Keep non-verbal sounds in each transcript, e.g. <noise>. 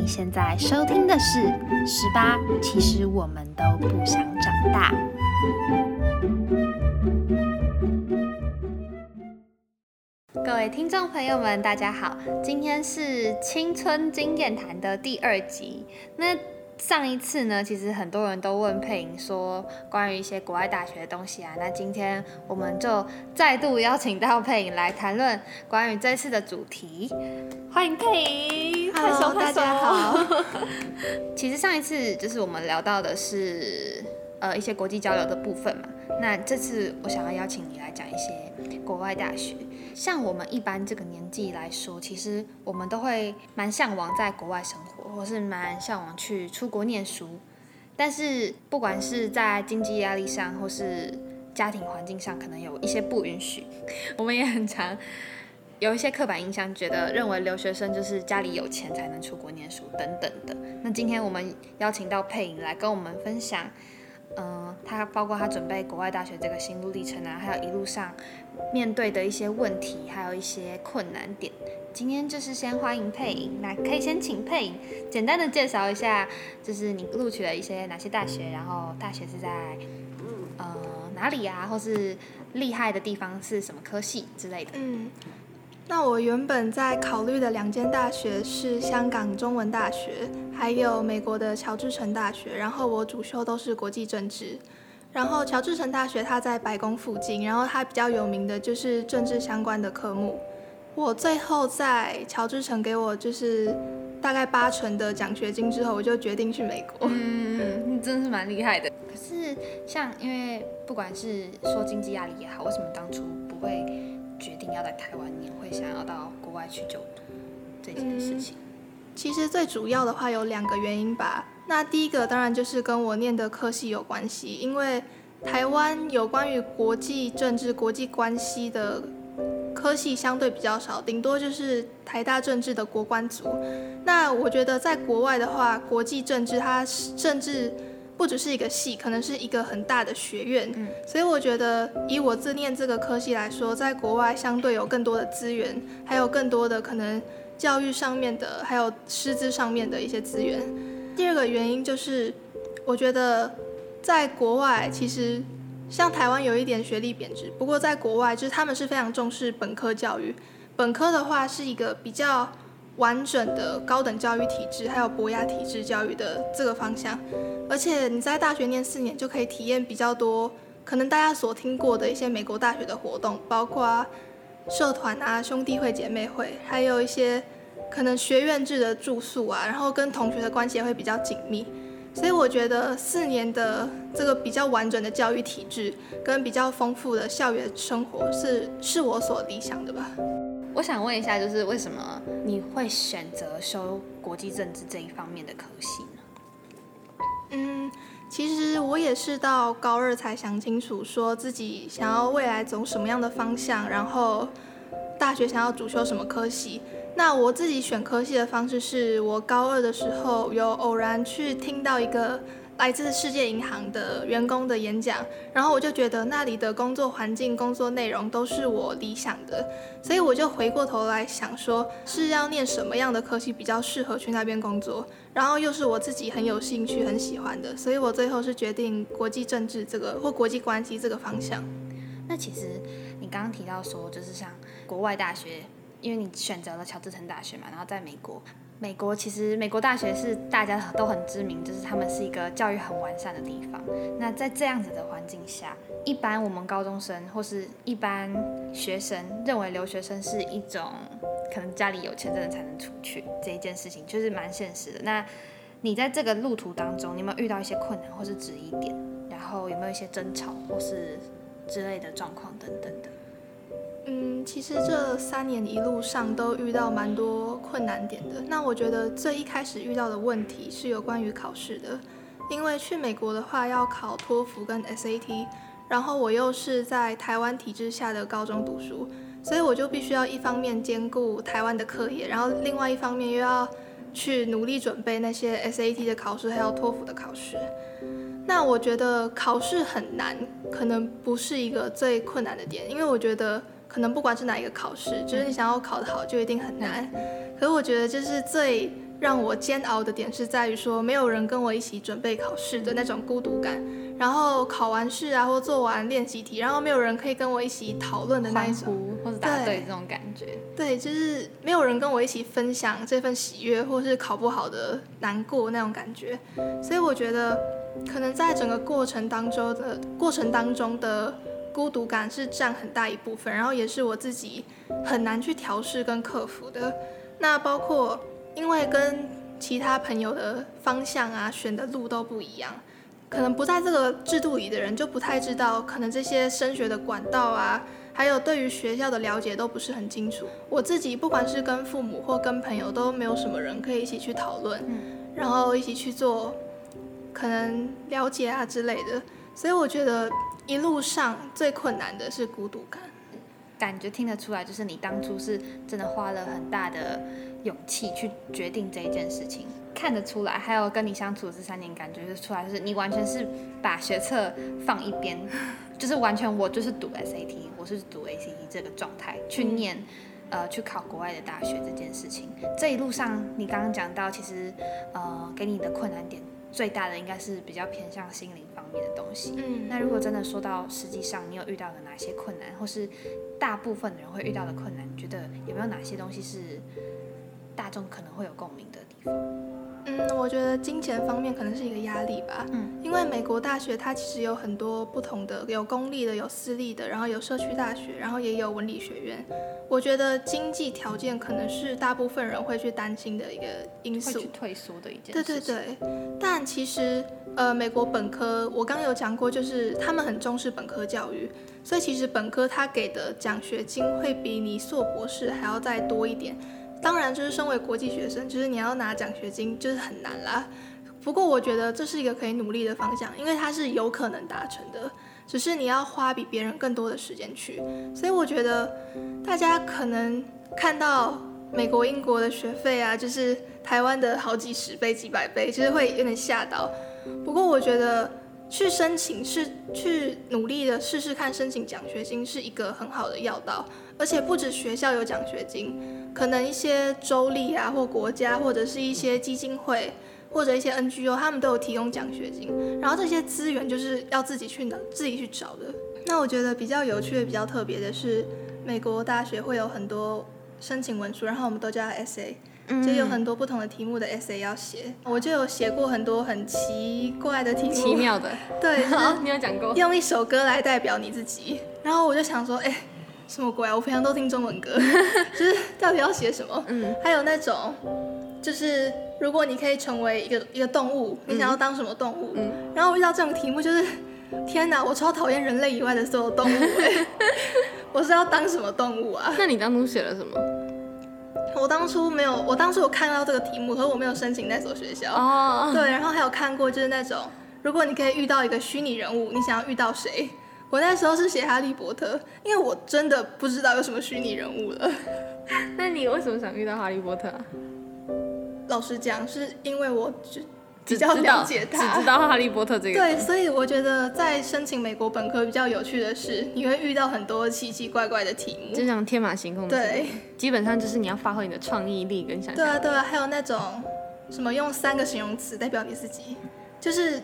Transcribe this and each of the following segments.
你现在收听的是《十八》，其实我们都不想长大。各位听众朋友们，大家好，今天是青春经验谈的第二集。那上一次呢，其实很多人都问佩莹说关于一些国外大学的东西啊。那今天我们就再度邀请到佩莹来谈论关于这次的主题。欢迎佩莹，Hello，大家好。<laughs> 其实上一次就是我们聊到的是呃一些国际交流的部分嘛。那这次我想要邀请你来讲一些国外大学。像我们一般这个年纪来说，其实我们都会蛮向往在国外生活，或是蛮向往去出国念书。但是不管是在经济压力上，或是家庭环境上，可能有一些不允许。<laughs> 我们也很常有一些刻板印象，觉得认为留学生就是家里有钱才能出国念书等等的。那今天我们邀请到佩莹来跟我们分享。嗯，他包括他准备国外大学这个心路历程啊，还有一路上面对的一些问题，还有一些困难点。今天就是先欢迎配音，那可以先请配音简单的介绍一下，就是你录取了一些哪些大学，然后大学是在呃哪里啊，或是厉害的地方是什么科系之类的。嗯。那我原本在考虑的两间大学是香港中文大学，还有美国的乔治城大学。然后我主修都是国际政治。然后乔治城大学它在白宫附近，然后它比较有名的就是政治相关的科目。我最后在乔治城给我就是大概八成的奖学金之后，我就决定去美国。<laughs> 嗯，你真的是蛮厉害的。可是像因为不管是说经济压力也好，为什么当初不会？决定要在台湾你，会想要到国外去就读这件事情。其实最主要的话有两个原因吧。那第一个当然就是跟我念的科系有关系，因为台湾有关于国际政治、国际关系的科系相对比较少，顶多就是台大政治的国关组。那我觉得在国外的话，国际政治它甚至。不只是一个系，可能是一个很大的学院，所以我觉得以我自念这个科系来说，在国外相对有更多的资源，还有更多的可能教育上面的，还有师资上面的一些资源。第二个原因就是，我觉得在国外其实像台湾有一点学历贬值，不过在国外就是他们是非常重视本科教育，本科的话是一个比较。完整的高等教育体制，还有博雅体制教育的这个方向，而且你在大学念四年就可以体验比较多，可能大家所听过的一些美国大学的活动，包括社团啊、兄弟会、姐妹会，还有一些可能学院制的住宿啊，然后跟同学的关系也会比较紧密。所以我觉得四年的这个比较完整的教育体制，跟比较丰富的校园生活，是是我所理想的吧。我想问一下，就是为什么你会选择修国际政治这一方面的科系呢？嗯，其实我也是到高二才想清楚，说自己想要未来走什么样的方向，然后大学想要主修什么科系。那我自己选科系的方式是，我高二的时候有偶然去听到一个。来自世界银行的员工的演讲，然后我就觉得那里的工作环境、工作内容都是我理想的，所以我就回过头来想说，是要念什么样的科系比较适合去那边工作，然后又是我自己很有兴趣、很喜欢的，所以我最后是决定国际政治这个或国际关系这个方向。那其实你刚刚提到说，就是像国外大学，因为你选择了乔治城大学嘛，然后在美国。美国其实，美国大学是大家都很知名，就是他们是一个教育很完善的地方。那在这样子的环境下，一般我们高中生或是一般学生认为留学生是一种可能家里有钱真的才能出去这一件事情，就是蛮现实的。那你在这个路途当中，你有没有遇到一些困难或是质疑点？然后有没有一些争吵或是之类的状况等等的？嗯，其实这三年一路上都遇到蛮多困难点的。那我觉得最一开始遇到的问题是有关于考试的，因为去美国的话要考托福跟 SAT，然后我又是在台湾体制下的高中读书，所以我就必须要一方面兼顾台湾的课业，然后另外一方面又要去努力准备那些 SAT 的考试，还有托福的考试。那我觉得考试很难，可能不是一个最困难的点，因为我觉得。可能不管是哪一个考试，就是你想要考得好就一定很难。可是我觉得就是最让我煎熬的点是在于说，没有人跟我一起准备考试的那种孤独感。然后考完试啊，或做完练习题，然后没有人可以跟我一起讨论的那一种，或者答对这种感觉。对，就是没有人跟我一起分享这份喜悦，或是考不好的难过那种感觉。所以我觉得，可能在整个过程当中的过程当中的孤独感是占很大一部分，然后也是我自己很难去调试跟克服的。那包括因为跟其他朋友的方向啊，选的路都不一样。可能不在这个制度里的人就不太知道，可能这些升学的管道啊，还有对于学校的了解都不是很清楚。我自己不管是跟父母或跟朋友，都没有什么人可以一起去讨论，然后一起去做可能了解啊之类的。所以我觉得一路上最困难的是孤独感。感觉听得出来，就是你当初是真的花了很大的勇气去决定这一件事情，看得出来。还有跟你相处这三年，感觉就出来，就是你完全是把学测放一边，<laughs> 就是完全我就是读 SAT，我是读 ACT 这个状态去念，呃，去考国外的大学这件事情。这一路上，你刚刚讲到，其实呃，给你的困难点。最大的应该是比较偏向心灵方面的东西。嗯，那如果真的说到实际上你有遇到的哪些困难，或是大部分的人会遇到的困难，你觉得有没有哪些东西是大众可能会有共鸣的地方？嗯，我觉得金钱方面可能是一个压力吧。嗯，因为美国大学它其实有很多不同的，有公立的，有私立的，然后有社区大学，然后也有文理学院。我觉得经济条件可能是大部分人会去担心的一个因素，退缩的一件。对对对。但其实，呃，美国本科我刚有讲过，就是他们很重视本科教育，所以其实本科他给的奖学金会比你硕博士还要再多一点。当然，就是身为国际学生，就是你要拿奖学金，就是很难啦。不过我觉得这是一个可以努力的方向，因为它是有可能达成的，只是你要花比别人更多的时间去。所以我觉得大家可能看到美国、英国的学费啊，就是台湾的好几十倍、几百倍，其实会有点吓到。不过我觉得去申请是去努力的试试看申请奖学金是一个很好的要道，而且不止学校有奖学金。可能一些州立啊，或国家，或者是一些基金会，或者一些 NGO，他们都有提供奖学金。然后这些资源就是要自己去拿，自己去找的。那我觉得比较有趣、比较特别的是，美国大学会有很多申请文书，然后我们都叫 SA 就有很多不同的题目的 essay 要写。我就有写过很多很奇怪的题目，奇妙的。对，<laughs> 好，你有讲过。用一首歌来代表你自己。然后我就想说，哎。什么鬼啊！我平常都听中文歌，<laughs> 就是到底要写什么？嗯，还有那种，就是如果你可以成为一个一个动物，你想要当什么动物？嗯，然后遇到这种题目，就是天哪，我超讨厌人类以外的所有动物哎！<laughs> 我是要当什么动物啊？那你当初写了什么？我当初没有，我当初有看到这个题目，可是我没有申请那所学校。哦，对，然后还有看过就是那种，如果你可以遇到一个虚拟人物，你想要遇到谁？我那时候是写哈利波特，因为我真的不知道有什么虚拟人物了。<laughs> 那你为什么想遇到哈利波特啊？老实讲，是因为我只比较了解他，只知道哈利波特这个。对，所以我觉得在申请美国本科比较有趣的是，你会遇到很多奇奇怪怪的题目，就像天马行空。对，基本上就是你要发挥你的创意力跟想象。对啊，对啊，还有那种什么用三个形容词代表你自己，就是。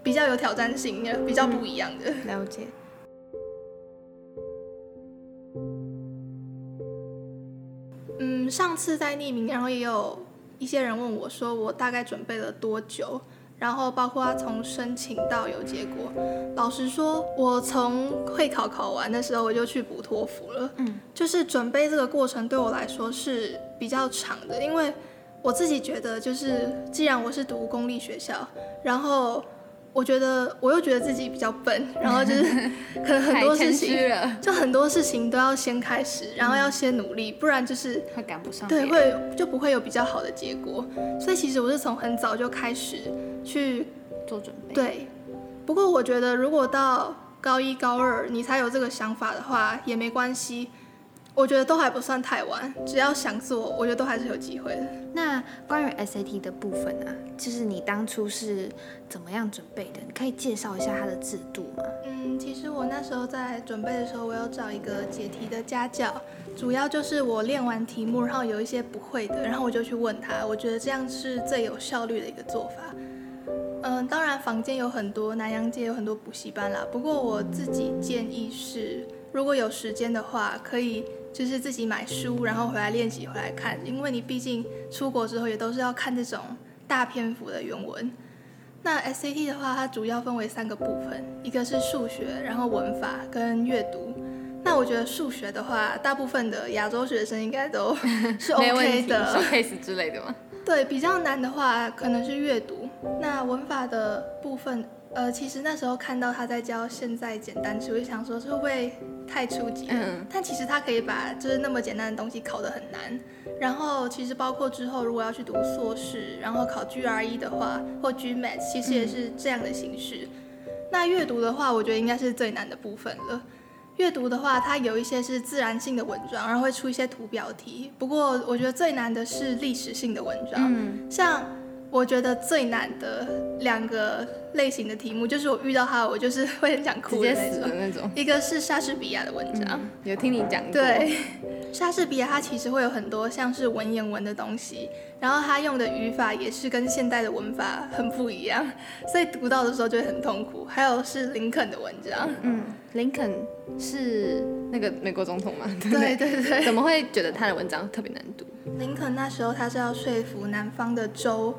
比较有挑战性，比较不一样的了解。嗯，上次在匿名，然后也有一些人问我，说我大概准备了多久，然后包括从申请到有结果。老实说，我从会考考完的时候，我就去补托福了。嗯，就是准备这个过程对我来说是比较长的，因为我自己觉得，就是既然我是读公立学校，然后。我觉得我又觉得自己比较笨，<laughs> 然后就是 <laughs> 可能很多事情，就很多事情都要先开始，然后要先努力，不然就是会赶不上。对，会就不会有比较好的结果。所以其实我是从很早就开始去做准备。对，不过我觉得如果到高一高二你才有这个想法的话，也没关系。我觉得都还不算太晚，只要想做，我觉得都还是有机会的。那关于 SAT 的部分呢，就是你当初是怎么样准备的？你可以介绍一下它的制度吗？嗯，其实我那时候在准备的时候，我有找一个解题的家教，主要就是我练完题目，然后有一些不会的，然后我就去问他，我觉得这样是最有效率的一个做法。嗯，当然房间有很多，南洋街有很多补习班啦，不过我自己建议是，如果有时间的话，可以。就是自己买书，然后回来练习，回来看，因为你毕竟出国之后也都是要看这种大篇幅的原文。那 SAT 的话，它主要分为三个部分，一个是数学，然后文法跟阅读。那我觉得数学的话，大部分的亚洲学生应该都 <laughs> 是 OK 的，小 case 之类的吗？<laughs> 对，比较难的话可能是阅读。那文法的部分。呃，其实那时候看到他在教现在简单词，我就想说会不会太初级？嗯。但其实他可以把就是那么简单的东西考得很难。然后其实包括之后如果要去读硕士，然后考 GRE 的话，或 GMAT，其实也是这样的形式。那阅读的话，我觉得应该是最难的部分了。阅读的话，它有一些是自然性的文章，然后会出一些图表题。不过我觉得最难的是历史性的文章，像。我觉得最难的两个类型的题目，就是我遇到它，我就是会很想哭的那种。一个是莎士比亚的文章，有听你讲过。对，莎士比亚它其实会有很多像是文言文的东西，然后他用的语法也是跟现代的文法很不一样，所以读到的时候就会很痛苦。还有是林肯的文章，嗯，林肯是那个美国总统嘛？对对对。怎么会觉得他的文章特别难读？林肯那时候他是要说服南方的州。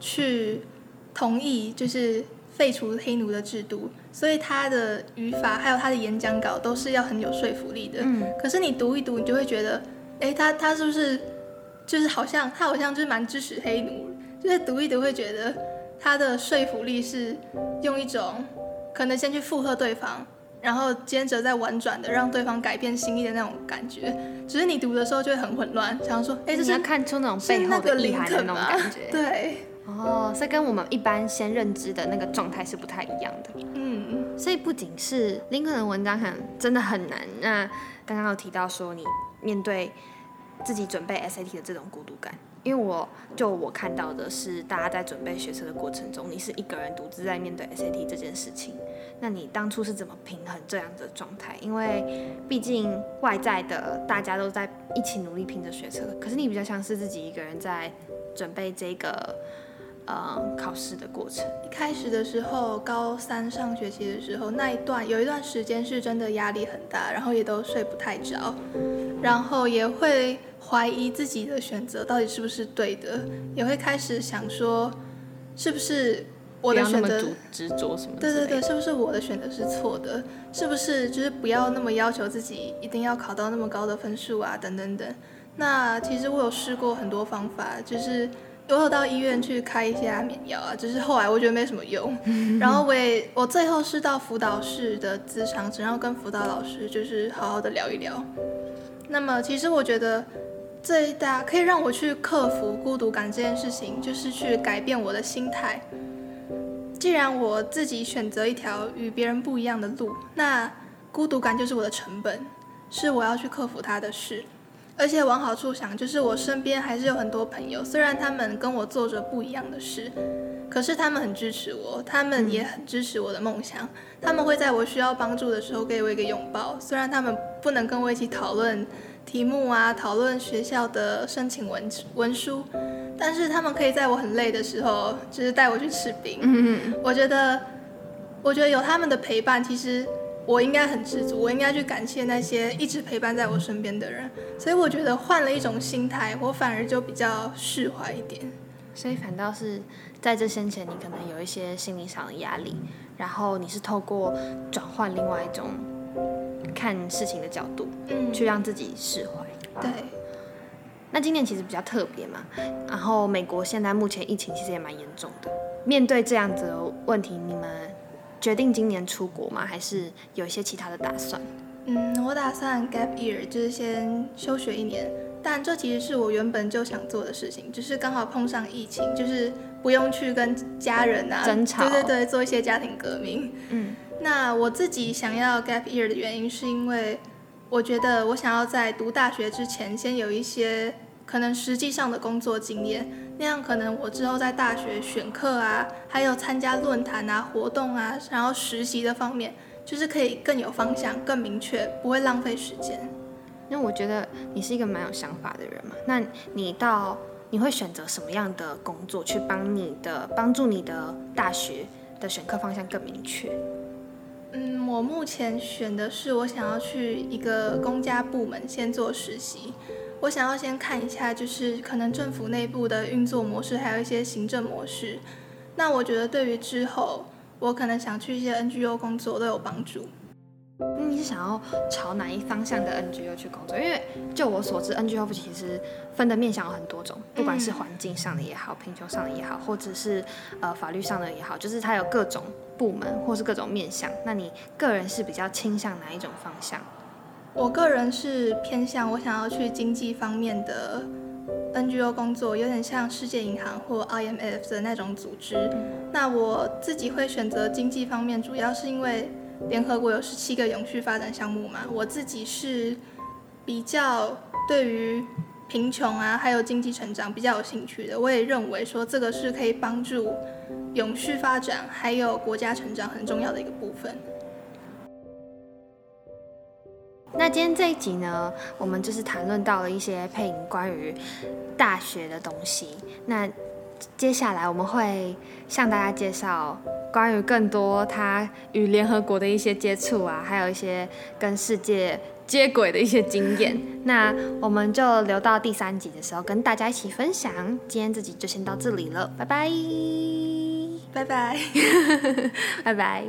去同意就是废除黑奴的制度，所以他的语法还有他的演讲稿都是要很有说服力的。嗯。可是你读一读，你就会觉得，哎，他他是不是就是好像他好像就是蛮支持黑奴，就是读一读会觉得他的说服力是用一种可能先去附和对方，然后接着再婉转的让对方改变心意的那种感觉。只是你读的时候就会很混乱，想说，哎，这是看出那种背后的意涵的那种感觉。<laughs> 对。哦，所以跟我们一般先认知的那个状态是不太一样的。嗯，所以不仅是林肯的文章很真的很难。那刚刚有提到说你面对自己准备 SAT 的这种孤独感，因为我就我看到的是大家在准备学车的过程中，你是一个人独自在面对 SAT 这件事情。那你当初是怎么平衡这样的状态？因为毕竟外在的大家都在一起努力拼着学车，可是你比较像是自己一个人在准备这个。呃，考试的过程，一开始的时候，高三上学期的时候，那一段有一段时间是真的压力很大，然后也都睡不太着，然后也会怀疑自己的选择到底是不是对的，也会开始想说，是不是我的选择执着什么？对对对，是不是我的选择是错的？是不是就是不要那么要求自己一定要考到那么高的分数啊？等等等。那其实我有试过很多方法，就是。我有到医院去开一些安眠药啊，只是后来我觉得没什么用，<laughs> 然后我也我最后是到辅导室的咨商室，然后跟辅导老师就是好好的聊一聊。那么其实我觉得最大可以让我去克服孤独感这件事情，就是去改变我的心态。既然我自己选择一条与别人不一样的路，那孤独感就是我的成本，是我要去克服它的事。而且往好处想，就是我身边还是有很多朋友，虽然他们跟我做着不一样的事，可是他们很支持我，他们也很支持我的梦想。他们会在我需要帮助的时候给我一个拥抱，虽然他们不能跟我一起讨论题目啊，讨论学校的申请文文书，但是他们可以在我很累的时候，就是带我去吃饼。嗯我觉得，我觉得有他们的陪伴，其实。我应该很知足，我应该去感谢那些一直陪伴在我身边的人，所以我觉得换了一种心态，我反而就比较释怀一点。所以反倒是在这先前，你可能有一些心理上的压力，然后你是透过转换另外一种看事情的角度，嗯，去让自己释怀。对。那今年其实比较特别嘛，然后美国现在目前疫情其实也蛮严重的，面对这样子的问题，你们。决定今年出国吗？还是有一些其他的打算？嗯，我打算 gap year，就是先休学一年。但这其实是我原本就想做的事情，只是刚好碰上疫情，就是不用去跟家人啊争吵，对对对，做一些家庭革命。嗯，那我自己想要 gap year 的原因，是因为我觉得我想要在读大学之前，先有一些可能实际上的工作经验，那样可能我之后在大学选课啊，还有参加论坛啊、活动啊，然后实习的方面，就是可以更有方向、更明确，不会浪费时间。因为我觉得你是一个蛮有想法的人嘛，那你到你会选择什么样的工作去帮你的帮助你的大学的选课方向更明确？嗯，我目前选的是我想要去一个公家部门先做实习。我想要先看一下，就是可能政府内部的运作模式，还有一些行政模式。那我觉得对于之后我可能想去一些 NGO 工作都有帮助。你是想要朝哪一方向的 NGO 去工作？因为就我所知，NGO 其实分的面向有很多种，不管是环境上的也好，贫穷上的也好，或者是呃法律上的也好，就是它有各种部门或是各种面向。那你个人是比较倾向哪一种方向？我个人是偏向我想要去经济方面的 NGO 工作，有点像世界银行或 IMF 的那种组织。那我自己会选择经济方面，主要是因为联合国有十七个永续发展项目嘛。我自己是比较对于贫穷啊，还有经济成长比较有兴趣的。我也认为说这个是可以帮助永续发展还有国家成长很重要的一个部分。那今天这一集呢，我们就是谈论到了一些配音关于大学的东西。那接下来我们会向大家介绍关于更多他与联合国的一些接触啊，还有一些跟世界接轨的一些经验。那我们就留到第三集的时候跟大家一起分享。今天这集就先到这里了，拜拜，拜拜，<laughs> 拜拜。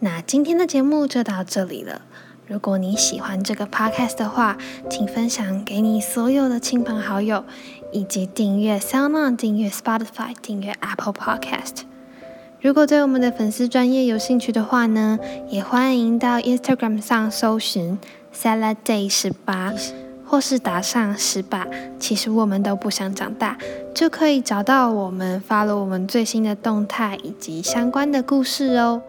那今天的节目就到这里了。如果你喜欢这个 podcast 的话，请分享给你所有的亲朋好友，以及订阅 SoundOn、订阅 Spotify、订阅 Apple Podcast。如果对我们的粉丝专业有兴趣的话呢，也欢迎到 Instagram 上搜寻 Salad Day 十八，或是打上十八。其实我们都不想长大，就可以找到我们，发了我们最新的动态以及相关的故事哦。